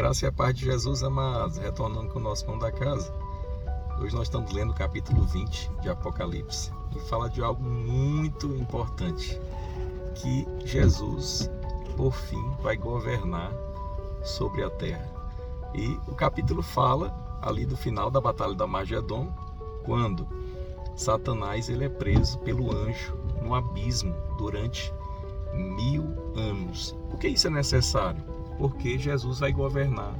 Graça e a paz de Jesus, amados, retornando com o nosso pão da casa. Hoje nós estamos lendo o capítulo 20 de Apocalipse e fala de algo muito importante, que Jesus, por fim, vai governar sobre a terra. E o capítulo fala ali do final da batalha da Magedon, quando Satanás ele é preso pelo anjo no abismo durante mil anos. Por que isso é necessário? Porque Jesus vai governar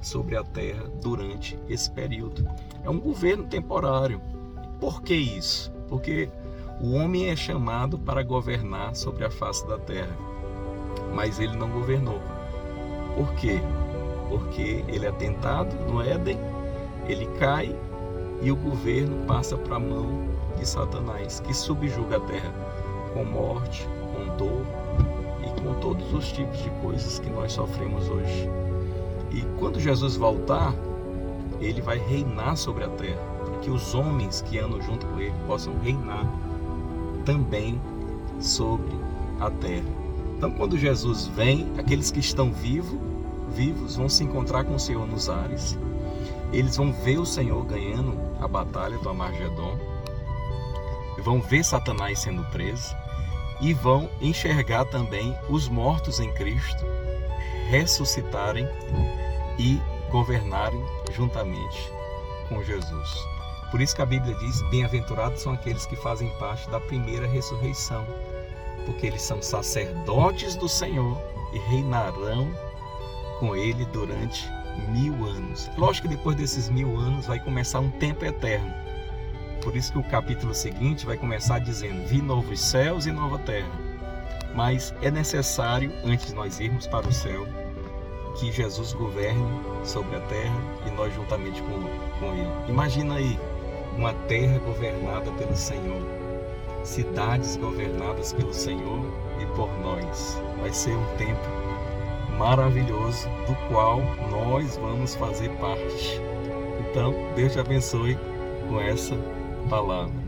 sobre a terra durante esse período. É um governo temporário. Por que isso? Porque o homem é chamado para governar sobre a face da terra, mas ele não governou. Por quê? Porque ele é tentado no Éden, ele cai e o governo passa para a mão de Satanás, que subjuga a terra com morte, com dor com todos os tipos de coisas que nós sofremos hoje. E quando Jesus voltar, ele vai reinar sobre a terra, para que os homens que andam junto com ele possam reinar também sobre a terra. Então, quando Jesus vem, aqueles que estão vivos, vivos vão se encontrar com o Senhor nos ares. Eles vão ver o Senhor ganhando a batalha do Amargedon, vão ver Satanás sendo preso e vão enxergar também os mortos em Cristo ressuscitarem e governarem juntamente com Jesus. Por isso que a Bíblia diz: Bem-aventurados são aqueles que fazem parte da primeira ressurreição, porque eles são sacerdotes do Senhor e reinarão com Ele durante mil anos. Lógico que depois desses mil anos vai começar um tempo eterno. Por isso que o capítulo seguinte vai começar dizendo: Vi novos céus e nova terra. Mas é necessário, antes de nós irmos para o céu, que Jesus governe sobre a terra e nós juntamente com, com Ele. Imagina aí uma terra governada pelo Senhor, cidades governadas pelo Senhor e por nós. Vai ser um tempo maravilhoso do qual nós vamos fazer parte. Então, Deus te abençoe com essa palavra.